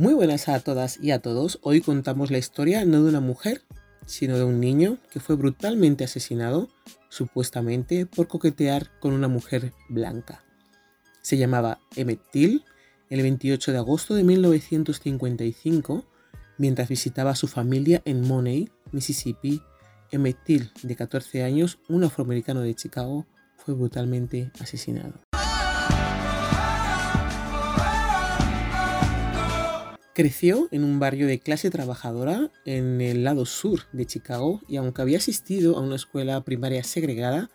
Muy buenas a todas y a todos. Hoy contamos la historia no de una mujer, sino de un niño que fue brutalmente asesinado, supuestamente por coquetear con una mujer blanca. Se llamaba Emmett Till el 28 de agosto de 1955, mientras visitaba a su familia en Money, Mississippi. Emmett Till, de 14 años, un afroamericano de Chicago, fue brutalmente asesinado. Creció en un barrio de clase trabajadora en el lado sur de Chicago y aunque había asistido a una escuela primaria segregada,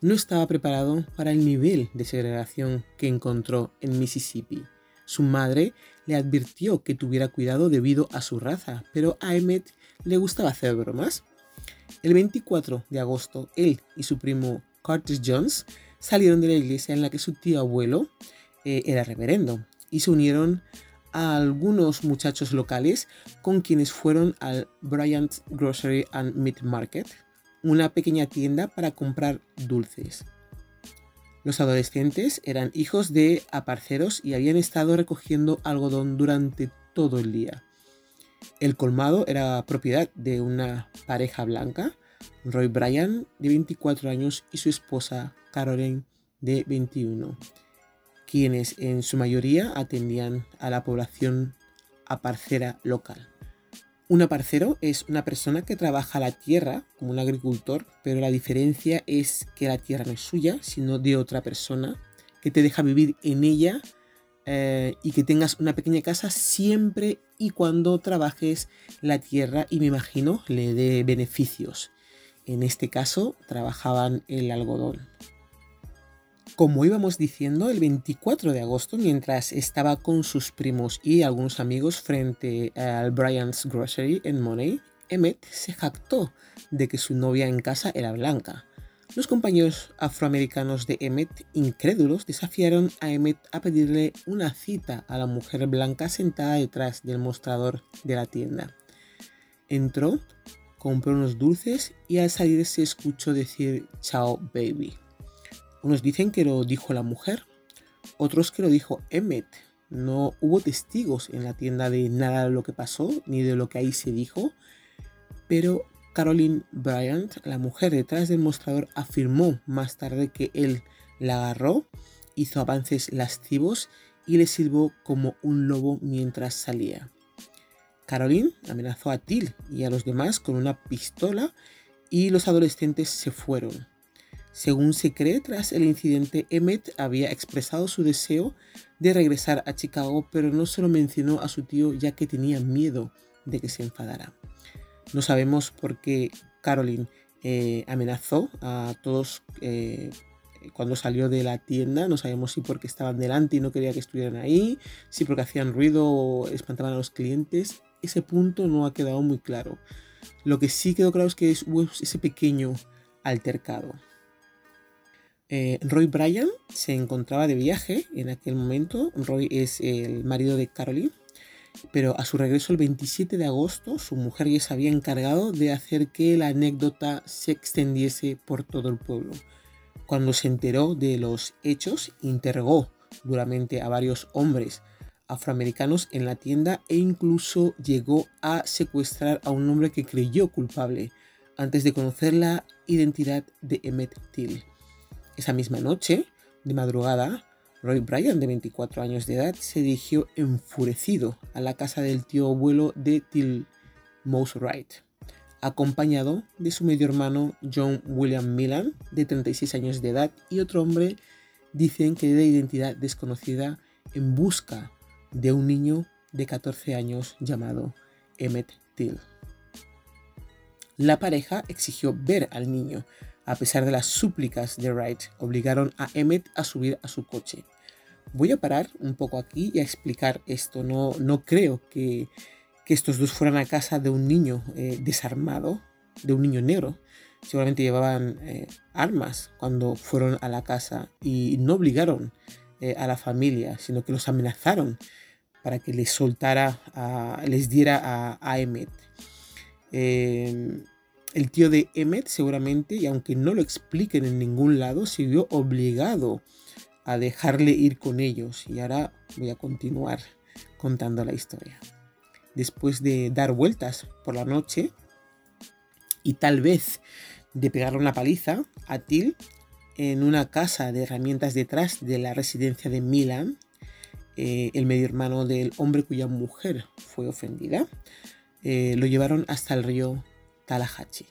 no estaba preparado para el nivel de segregación que encontró en Mississippi. Su madre le advirtió que tuviera cuidado debido a su raza, pero a Emmett le gustaba hacer bromas. El 24 de agosto, él y su primo Curtis Jones salieron de la iglesia en la que su tío abuelo eh, era reverendo y se unieron a algunos muchachos locales con quienes fueron al Bryant's Grocery and Meat Market, una pequeña tienda para comprar dulces. Los adolescentes eran hijos de aparceros y habían estado recogiendo algodón durante todo el día. El colmado era propiedad de una pareja blanca, Roy Bryan, de 24 años, y su esposa, Caroline, de 21 quienes en su mayoría atendían a la población aparcera local. Un aparcero es una persona que trabaja la tierra como un agricultor, pero la diferencia es que la tierra no es suya, sino de otra persona, que te deja vivir en ella eh, y que tengas una pequeña casa siempre y cuando trabajes la tierra y me imagino le dé beneficios. En este caso trabajaban el algodón. Como íbamos diciendo, el 24 de agosto, mientras estaba con sus primos y algunos amigos frente al Brian's Grocery en Money, Emmett se jactó de que su novia en casa era blanca. Los compañeros afroamericanos de Emmett, incrédulos, desafiaron a Emmett a pedirle una cita a la mujer blanca sentada detrás del mostrador de la tienda. Entró, compró unos dulces y al salir se escuchó decir chao baby. Unos dicen que lo dijo la mujer, otros que lo dijo Emmett. No hubo testigos en la tienda de nada de lo que pasó, ni de lo que ahí se dijo, pero Caroline Bryant, la mujer detrás del mostrador, afirmó más tarde que él la agarró, hizo avances lascivos y le sirvió como un lobo mientras salía. Caroline amenazó a Till y a los demás con una pistola y los adolescentes se fueron. Según se cree, tras el incidente, Emmett había expresado su deseo de regresar a Chicago, pero no se lo mencionó a su tío ya que tenía miedo de que se enfadara. No sabemos por qué Caroline eh, amenazó a todos eh, cuando salió de la tienda. No sabemos si porque estaban delante y no quería que estuvieran ahí, si porque hacían ruido o espantaban a los clientes. Ese punto no ha quedado muy claro. Lo que sí quedó claro es que hubo ese pequeño altercado. Eh, Roy Bryan se encontraba de viaje en aquel momento. Roy es el marido de Caroline. Pero a su regreso el 27 de agosto, su mujer ya se había encargado de hacer que la anécdota se extendiese por todo el pueblo. Cuando se enteró de los hechos, interrogó duramente a varios hombres afroamericanos en la tienda e incluso llegó a secuestrar a un hombre que creyó culpable antes de conocer la identidad de Emmett Till. Esa misma noche, de madrugada, Roy Bryan, de 24 años de edad, se dirigió enfurecido a la casa del tío abuelo de Till Mouse Wright, acompañado de su medio hermano John William Millan, de 36 años de edad, y otro hombre, dicen que de identidad desconocida, en busca de un niño de 14 años llamado Emmett Till. La pareja exigió ver al niño, a pesar de las súplicas de Wright, obligaron a Emmett a subir a su coche. Voy a parar un poco aquí y a explicar esto. No, no creo que, estos dos fueran a casa de un niño eh, desarmado, de un niño negro. Seguramente llevaban eh, armas cuando fueron a la casa y no obligaron eh, a la familia, sino que los amenazaron para que les soltara, les diera a, a Emmett. El tío de Emmet seguramente, y aunque no lo expliquen en ningún lado, se vio obligado a dejarle ir con ellos. Y ahora voy a continuar. contando la historia. Después de dar vueltas por la noche y tal vez de pegarle una paliza a Till en una casa de herramientas detrás de la residencia de Milan, eh, el medio hermano del hombre cuya mujer fue ofendida, eh, lo llevaron hasta el río Tallahatchie.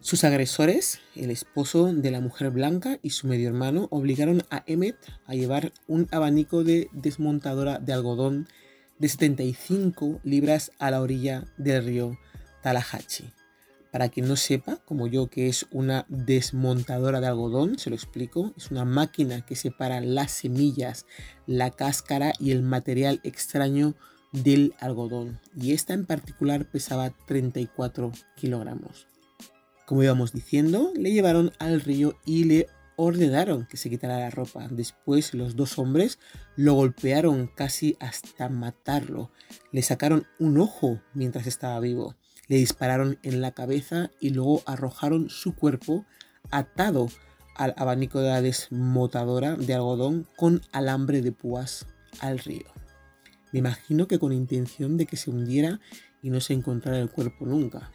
Sus agresores, el esposo de la mujer blanca y su medio hermano, obligaron a Emmett a llevar un abanico de desmontadora de algodón de 75 libras a la orilla del río Tallahatchie. Para quien no sepa, como yo, que es una desmontadora de algodón, se lo explico, es una máquina que separa las semillas, la cáscara y el material extraño del algodón. Y esta en particular pesaba 34 kilogramos. Como íbamos diciendo, le llevaron al río y le ordenaron que se quitara la ropa. Después los dos hombres lo golpearon casi hasta matarlo. Le sacaron un ojo mientras estaba vivo le dispararon en la cabeza y luego arrojaron su cuerpo atado al abanico de la desmotadora de algodón con alambre de púas al río. Me imagino que con intención de que se hundiera y no se encontrara el cuerpo nunca.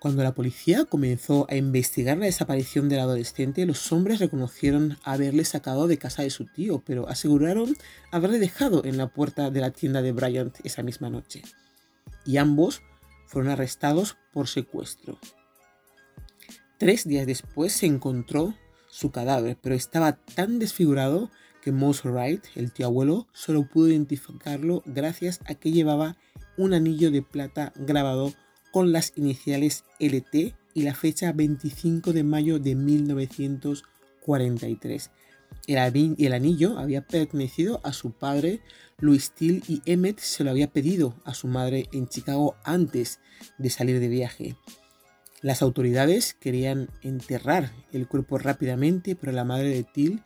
Cuando la policía comenzó a investigar la desaparición del adolescente, los hombres reconocieron haberle sacado de casa de su tío, pero aseguraron haberle dejado en la puerta de la tienda de Bryant esa misma noche y ambos fueron arrestados por secuestro. Tres días después se encontró su cadáver, pero estaba tan desfigurado que Mose Wright, el tío abuelo, solo pudo identificarlo gracias a que llevaba un anillo de plata grabado con las iniciales LT y la fecha 25 de mayo de 1943. El, anillo había pertenecido a su padre, Louis Steele, y Emmett se lo había pedido a su madre en Chicago antes de salir de viaje. Las autoridades querían enterrar el cuerpo rápidamente, pero la madre de Till,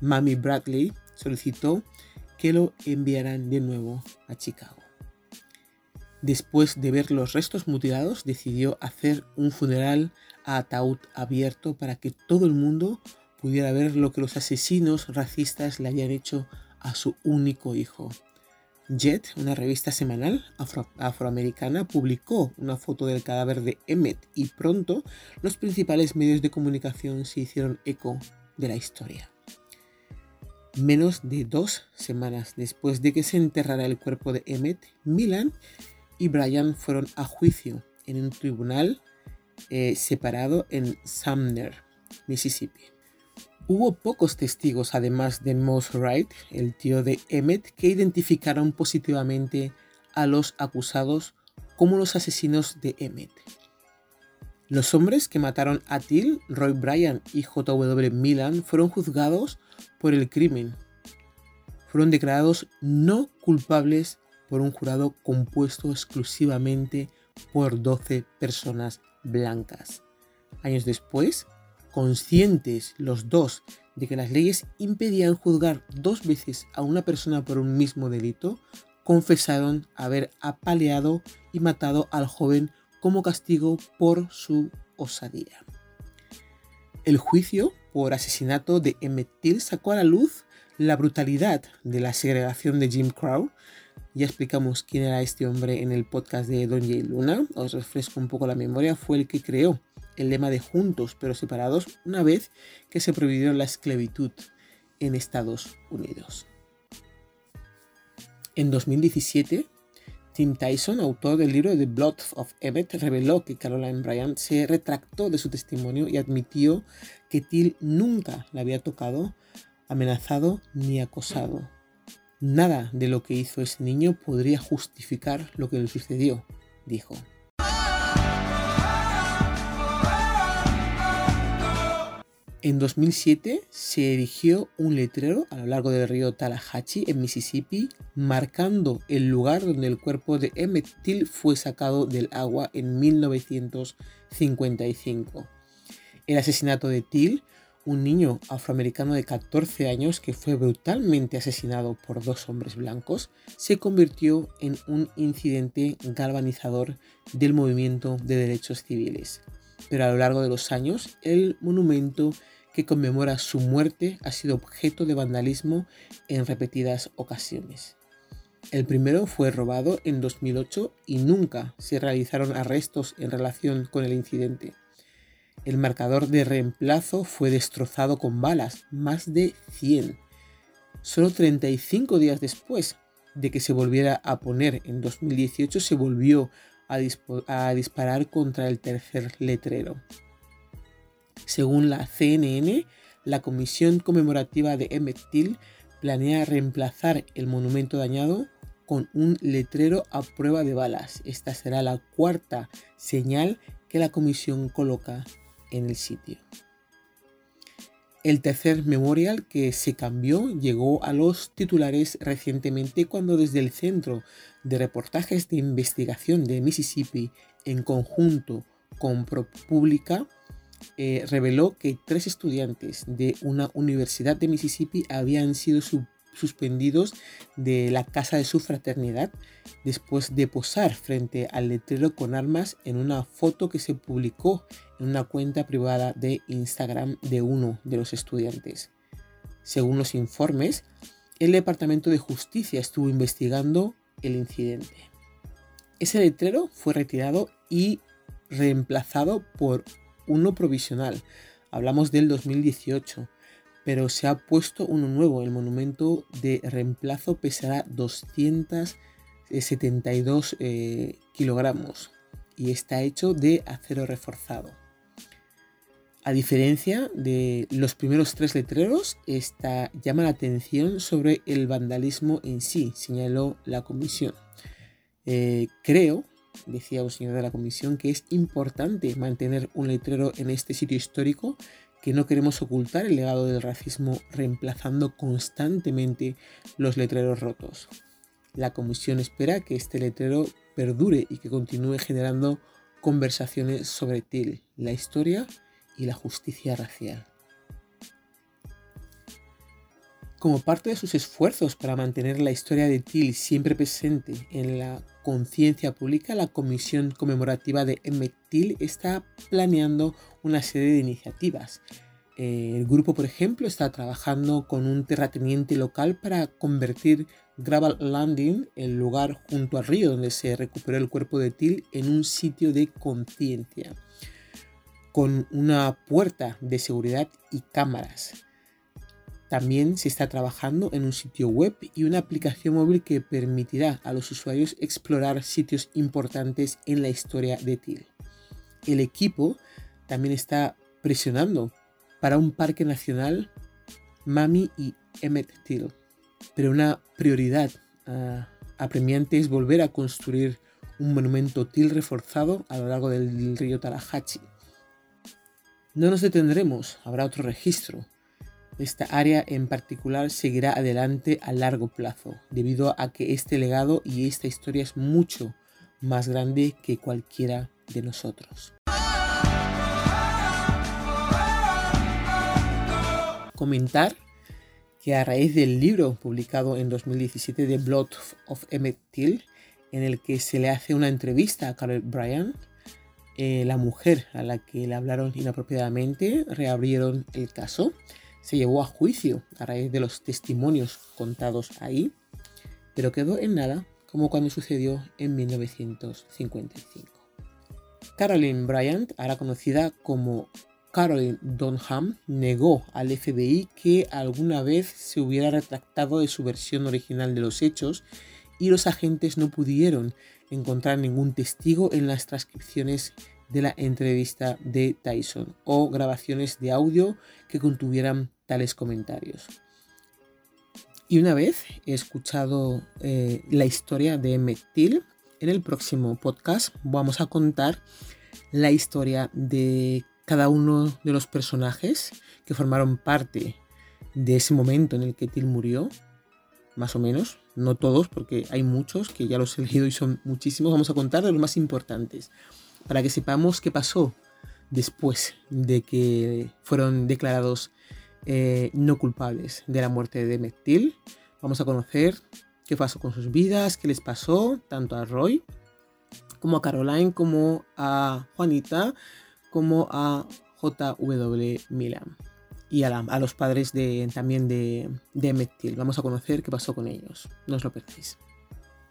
Mamie Bradley, solicitó que lo enviaran de nuevo a Chicago. Después de ver los restos mutilados, decidió hacer un funeral a ataúd abierto para que todo el mundo pudiera ver lo que los asesinos racistas le habían hecho a su único hijo. Jet, una revista semanal afroamericana, publicó una foto del cadáver de Emmett y pronto los principales medios de comunicación se hicieron eco de la historia. Menos de dos semanas después de que se enterrara el cuerpo de Emmett, Milan y Brian fueron a juicio en un tribunal eh, separado en Sumner, Mississippi. Hubo pocos testigos, además de Moss Wright, el tío de Emmett, que identificaron positivamente a los acusados como los asesinos de Emmett. Los hombres que mataron a Till, Roy Bryan y J.W. Milan fueron juzgados por el crimen. Fueron declarados no culpables por un jurado compuesto exclusivamente por 12 personas blancas. Años después, conscientes los dos de que las leyes impedían juzgar dos veces a una persona por un mismo delito, confesaron haber apaleado y matado al joven como castigo por su osadía. El juicio por asesinato de Emmett Till sacó a la luz la brutalidad de la segregación de Jim Crow. Ya explicamos quién era este hombre en el podcast de Don J. Luna. Os refresco un poco la memoria. Fue el que creó el lema de juntos pero separados una vez que se prohibió la esclavitud en Estados Unidos. En 2017, Tim Tyson, autor del libro The Blood of Emmett, reveló que Caroline Bryant se retractó de su testimonio y admitió que Till nunca la había tocado, amenazado ni acosado. Nada de lo que hizo ese niño podría justificar lo que le sucedió, dijo. En 2007 se erigió un letrero a lo largo del río Tallahatchie en Mississippi, marcando el lugar donde el cuerpo de Emmett Till fue sacado del agua en 1955. El asesinato de Till, un niño afroamericano de 14 años que fue brutalmente asesinado por dos hombres blancos, se convirtió en un incidente galvanizador del movimiento de derechos civiles pero a lo largo de los años el monumento que conmemora su muerte ha sido objeto de vandalismo en repetidas ocasiones. El primero fue robado en 2008 y nunca se realizaron arrestos en relación con el incidente. El marcador de reemplazo fue destrozado con balas, más de 100. Solo 35 días después de que se volviera a poner en 2018, se volvió a, disparar contra el tercer letrero. Según la CNN, la Comisión Conmemorativa de Emmett Till planea reemplazar el monumento dañado con un letrero a prueba de balas. Esta será la cuarta señal que la comisión coloca en el sitio. El tercer memorial que se cambió llegó a los titulares recientemente cuando desde el Centro de Reportajes de Investigación de Mississippi, en conjunto con ProPublica, eh, reveló que tres estudiantes de una universidad de Mississippi habían sido suspendidos de la casa de su fraternidad después de posar frente al letrero con armas en una foto que se publicó en una cuenta privada de Instagram de uno de los estudiantes. Según los informes, el Departamento de Justicia estuvo investigando el incidente. Ese letrero fue retirado y reemplazado por uno provisional. Hablamos del 2018 pero se ha puesto uno nuevo. El monumento de reemplazo pesará 272 eh, kilogramos y está hecho de acero reforzado. A diferencia de los primeros tres letreros, esta llama la atención sobre el vandalismo en sí, señaló la comisión. Eh, creo, decía un señor de la comisión, que es importante mantener un letrero en este sitio histórico que no queremos ocultar el legado del racismo reemplazando constantemente los letreros rotos. La comisión espera que este letrero perdure y que continúe generando conversaciones sobre Till, la historia y la justicia racial. Como parte de sus esfuerzos para mantener la historia de Till siempre presente en la conciencia pública, la Comisión Conmemorativa de Emmett Till está planeando una serie de iniciativas. Eh, el grupo, por ejemplo, está trabajando con un terrateniente local para convertir Gravel Landing, el lugar junto al río donde se recuperó el cuerpo de Till, en un sitio de conciencia, con una puerta de seguridad y cámaras. También se está trabajando en un sitio web y una aplicación móvil que permitirá a los usuarios explorar sitios importantes en la historia de Till. El equipo también está presionando para un parque nacional Mami y Emmett Till, pero una prioridad ah, apremiante es volver a construir un monumento Till reforzado a lo largo del río Tallahatchie. No nos detendremos, habrá otro registro, esta área en particular seguirá adelante a largo plazo, debido a que este legado y esta historia es mucho más grande que cualquiera de nosotros. Comentar que a raíz del libro publicado en 2017 de Blood of Emmett Till, en el que se le hace una entrevista a Carol Bryant, eh, la mujer a la que le hablaron inapropiadamente reabrieron el caso se llevó a juicio a raíz de los testimonios contados ahí, pero quedó en nada como cuando sucedió en 1955. Caroline Bryant, ahora conocida como Caroline Donham, negó al FBI que alguna vez se hubiera retractado de su versión original de los hechos y los agentes no pudieron encontrar ningún testigo en las transcripciones de la entrevista de Tyson o grabaciones de audio que contuvieran tales comentarios. Y una vez escuchado eh, la historia de Emmett en el próximo podcast vamos a contar la historia de cada uno de los personajes que formaron parte de ese momento en el que Till murió, más o menos, no todos, porque hay muchos que ya los he leído y son muchísimos. Vamos a contar de los más importantes para que sepamos qué pasó después de que fueron declarados eh, no culpables de la muerte de Mectil. Vamos a conocer qué pasó con sus vidas, qué les pasó, tanto a Roy como a Caroline, como a Juanita, como a JW Milan. y a, los padres de, también de, de Emmett Till. Vamos a conocer qué pasó con ellos. No os lo perdáis.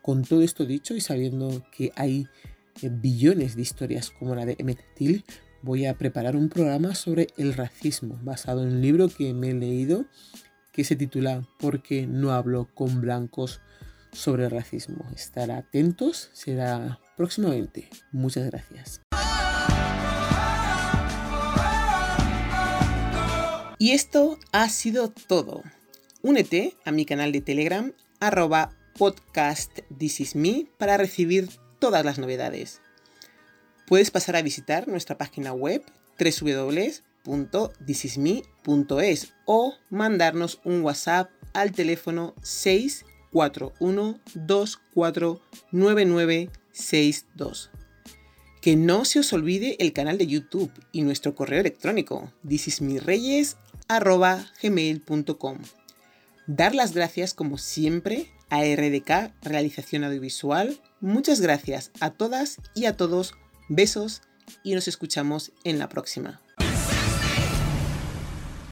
Con todo esto dicho y sabiendo que hay billones de historias como la de Emmett Till, voy a preparar un programa sobre el racismo basado en un libro que me he leído que se titula Porque no hablo con blancos sobre el racismo. Estar atentos, será próximamente. Muchas gracias. Y esto ha sido todo. Únete a mi canal de Telegram arroba podcast para recibir todas las novedades. Puedes pasar a visitar nuestra página web www.thisisme.es o mandarnos un WhatsApp al teléfono 641249962. Que no se os olvide el canal de YouTube y nuestro correo electrónico thisismireyes.gmail.com Dar las gracias como siempre a RDK Realización Audiovisual. Muchas gracias a todas y a todos. Besos y nos escuchamos en la próxima.